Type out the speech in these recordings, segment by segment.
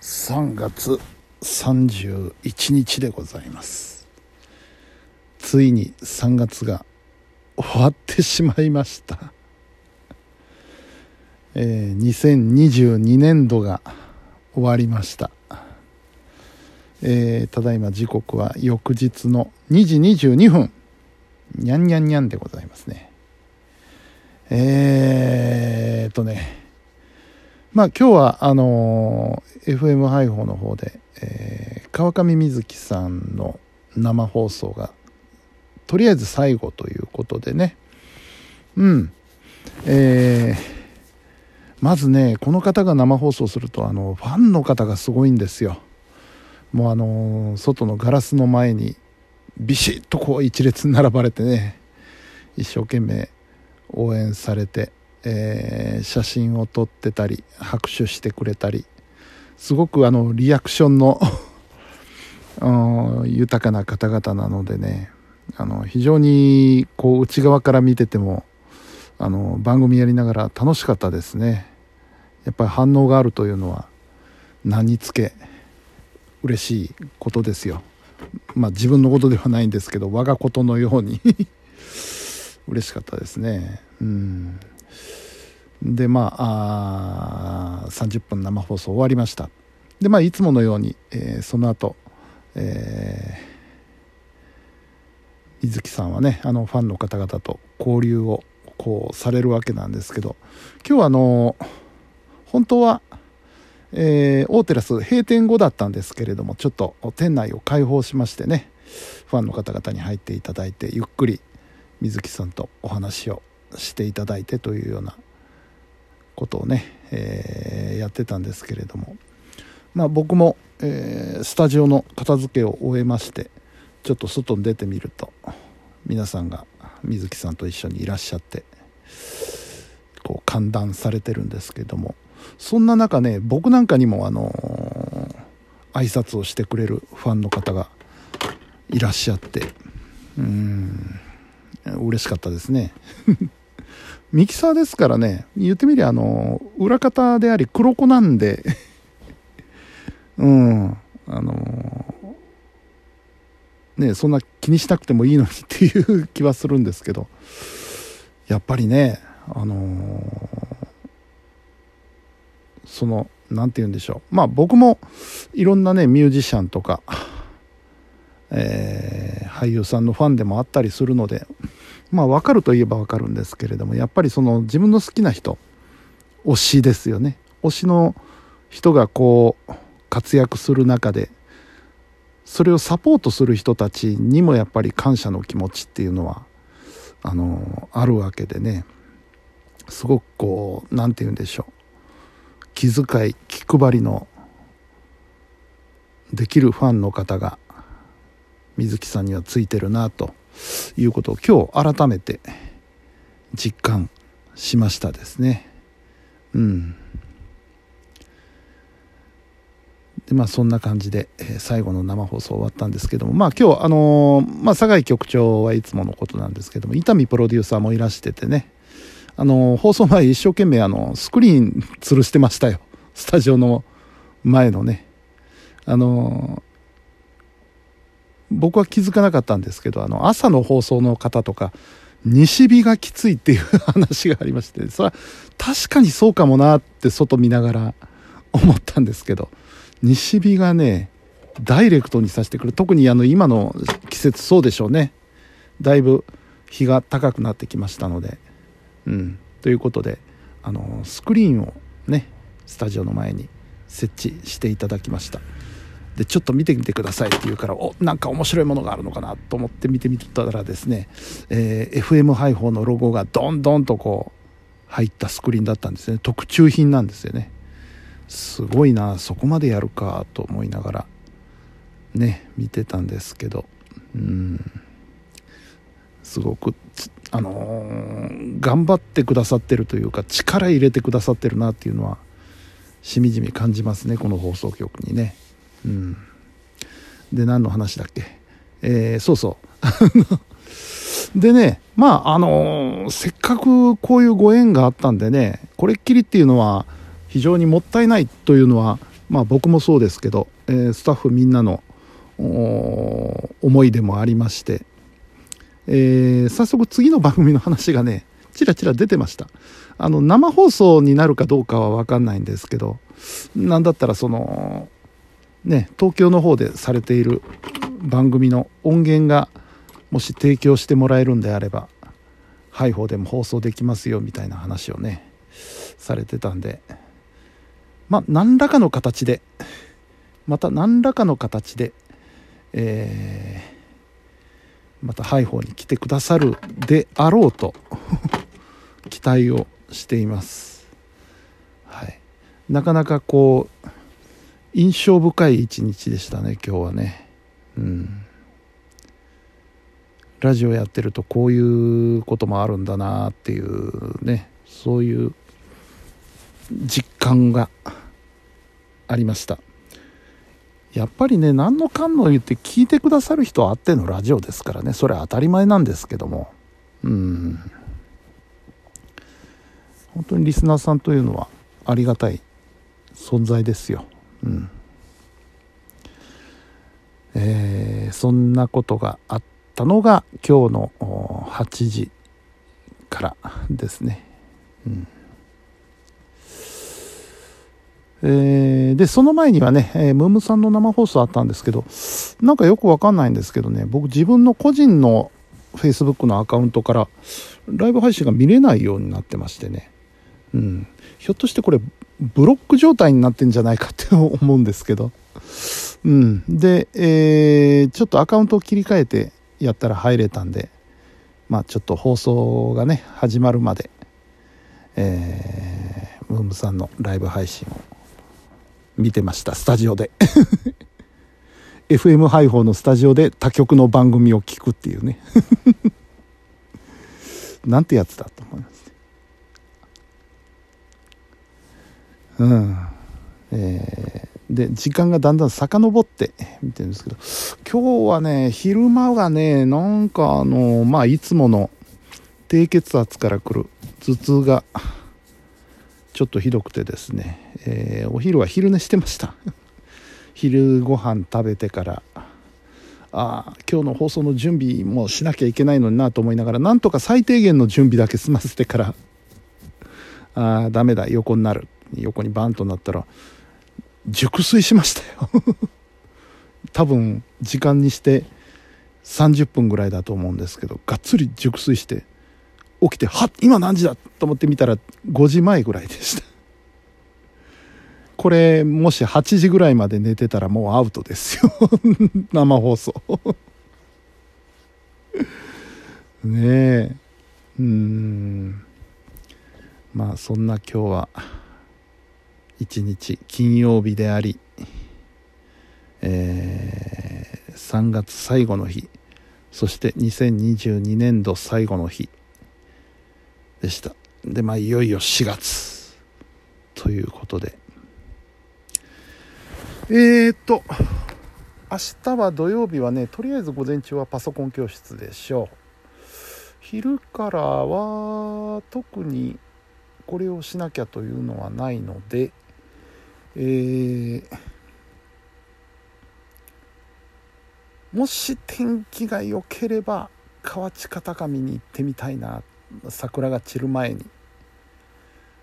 3月31日でございます。ついに3月が終わってしまいました。えー、2022年度が終わりました。えー、ただいま時刻は翌日の2時22分。にゃんにゃんにゃんでございますね。えー、っとね。まあ今日はあのー、FM 配報の方で、えー、川上瑞希さんの生放送がとりあえず最後ということでね。うん。えー、まずねこの方が生放送するとあのファンの方がすごいんですよ。もうあの外のガラスの前にビシッとこう一列並ばれてね一生懸命応援されて。えー、写真を撮ってたり拍手してくれたりすごくあのリアクションの 豊かな方々なのでねあの非常にこう内側から見ててもあの番組やりながら楽しかったですね。やっぱり反応があるというのは何つけ嬉しいことですよ。まあ自分のことではないんですけど我がことのように 嬉しかったですね。うん。でまああ30分生放送終わりました。でまあいつものように、えー、その後、えー、水木さんはねあのファンの方々と交流をこうされるわけなんですけど今日はあの本当は、えー、大テラス閉店後だったんですけれどもちょっと店内を開放しましてねファンの方々に入っていただいてゆっくり水木さんとお話をしていただいてというようなことをね、えー、やってたんですけれども、まあ、僕も、えー、スタジオの片付けを終えましてちょっと外に出てみると皆さんが水木さんと一緒にいらっしゃってこう歓談されてるんですけども。そんな中ね僕なんかにもあのー、挨拶をしてくれるファンの方がいらっしゃってうん嬉しかったですね。ミキサーですからね、言ってみりゃ、あの、裏方であり黒子なんで。うん、あの、ね、そんな気にしなくてもいいのにっていう気はするんですけど、やっぱりね、あのその、なんて言うんでしょう。まあ僕もいろんなね、ミュージシャンとか、えー、俳優さんのファンでもあったりするので、まあ分かるといえば分かるんですけれどもやっぱりその自分の好きな人推しですよね。推しの人がこう活躍する中でそれをサポートする人たちにもやっぱり感謝の気持ちっていうのはあのあるわけでね。すごくこう何て言うんでしょう。気遣い気配りのできるファンの方が水木さんにはついてるなということを今日改めて実感しましたですね。うん。でまあそんな感じで、え、最後の生放送終わったんですけどもまあ今日あのー、まあ酒井局長はいつものことなんですけども伊丹プロデューサーもいらしててねあのー、放送前一生懸命あのスクリーン吊るしてましたよスタジオの前のねあの僕は気づかなかったんですけどあの朝の放送の方とか西日がきついっていう話がありましてそれは確かにそうかもなって外見ながら 思ったんですけど西日がねダイレクトにさせてくる特にあの今の季節そうでしょうね。だいぶ日が高くなってきましたので。うん。ということであのスクリーンをねスタジオの前に設置していただきました。でちょっと見てみてくださいって言うからおなんか面白いものがあるのかなと思って見てみたらですね、えー、FM 配報のロゴがどんどんとこう入ったスクリーンだったんですね。特注品なんですよね。すごいなそこまでやるかと思いながらね見てたんですけど。うん。すごくあのー、頑張ってくださってるというか力入れてくださってるなっていうのはしみじみ感じますねこの放送局にね。うん、で何の話だっけ？えー、そうそう。でねまああのー、せっかくこういうご縁があったんでねこれっきりっていうのは非常にもったいないというのはまあ僕もそうですけど、えー、スタッフみんなの思いでもありまして、えー、早速次の番組の話がねちらちら出てました。あの生放送になるかどうかは分かんないんですけどなんだったらそのね東京の方でされている番組の音源がもし提供してもらえるんであればハイフォーでも放送できますよみたいな話をねされてたんで。まあ何らかの形でまた何らかの形でえー、またハイフォーに来てくださるであろうと 期待をしています、はい、なかなかこう印象深い一日でしたね今日はね。うん。ラジオやってるとこういうこともあるんだなっていうねそういう実感がありました。やっぱりね何のかんの言って聞いてくださる人あってのラジオですからねそれは当たり前なんですけども。うん。本当にリスナーさんというのはありがたい存在ですよ。うん。えー、そんなことがあったのが今日の8時からですね。うん。えー、でその前にはね、えー、ムームさんの生放送あったんですけどなんかよくわかんないんですけどね僕自分の個人の Facebook のアカウントからライブ配信が見れないようになってましてね、うん、ひょっとしてこれブロック状態になってんじゃないかって思うんですけど、うん、で、えー、ちょっとアカウントを切り替えてやったら入れたんでまあちょっと放送がね始まるまで、えー、ムームさんのライブ配信を見てました。スタジオで。FM 配報のスタジオで他局の番組を聞くっていうね。なんてやつだと思いますうん。えー、で時間がだんだん遡って見てるんですけど今日はね昼間がねなんかあのまあいつもの低血圧からくる頭痛がちょっとひどくてですねえー、お昼は昼寝してました。昼ご飯食べてからあ今日の放送の準備もしなきゃいけないのになと思いながらなんとか最低限の準備だけ済ませてからああダメだ横になる。横にバンとなったら熟睡しましたよ。多分時間にして30分ぐらいだと思うんですけどがっつり熟睡して起きてはっ今何時だと思ってみたら5時前ぐらいでした。これもし8時ぐらいまで寝てたらもうアウトですよ。生放送。ねえ。うん。まあそんな今日は一日金曜日でありえー、3月最後の日そして2022年度最後の日でした。でまあいよいよ4月ということで。えー、っと明日は土曜日はねとりあえず午前中はパソコン教室でしょう。昼からは特にこれをしなきゃというのはないのでえー、もし天気が良ければ河内片上に行ってみたいな桜が散る前に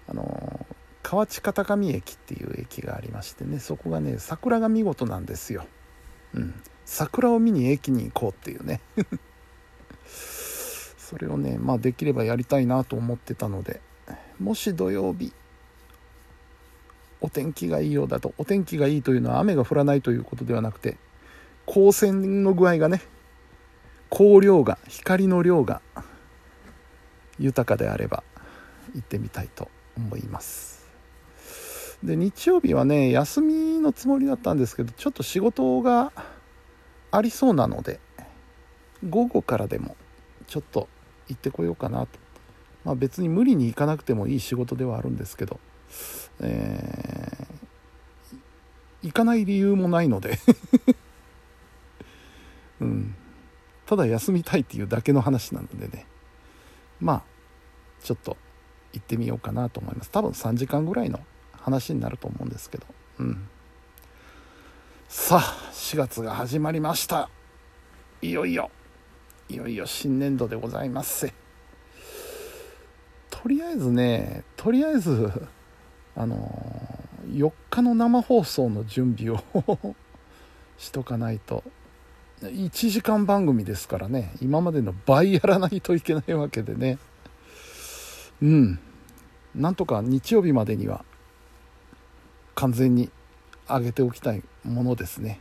あの河内片上駅っていう駅がありましてねそこがね桜が見事なんですよ、うん、桜を見に駅に行こうっていうね。それをねまあできればやりたいなと思ってたのでもし土曜日お天気がいいようだと。お天気がいいというのは雨が降らないということではなくて光線の具合がね光量が光の量が豊かであれば行ってみたいと思います。で日曜日はね休みのつもりだったんですけどちょっと仕事がありそうなので午後からでもちょっと行ってこようかなと。まあ別に無理に行かなくてもいい仕事ではあるんですけどえー、行かない理由もないので。うん。ただ休みたいっていうだけの話なのでね。まあちょっと行ってみようかなと思います。多分3時間ぐらいの話になると思うんですけど、うん、さあ4月が始まりました。いよいよ。いよいよ新年度でございます。とりあえずねとりあえずあの4日の生放送の準備を しとかないと。1時間番組ですからね。今までの倍やらないといけないわけでね。うん。なんとか日曜日までには完全に上げておきたいものですね。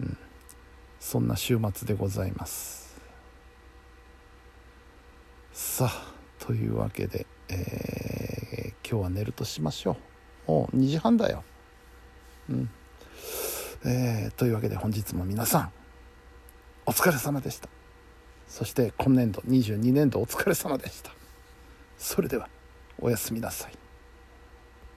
うん。そんな週末でございます。さあというわけで、えー、今日は寝るとしましょう。もう2時半だよ。うん。えー、というわけで本日も皆さんお疲れ様でした。そして今年度22年度お疲れ様でした。それではおやすみなさい。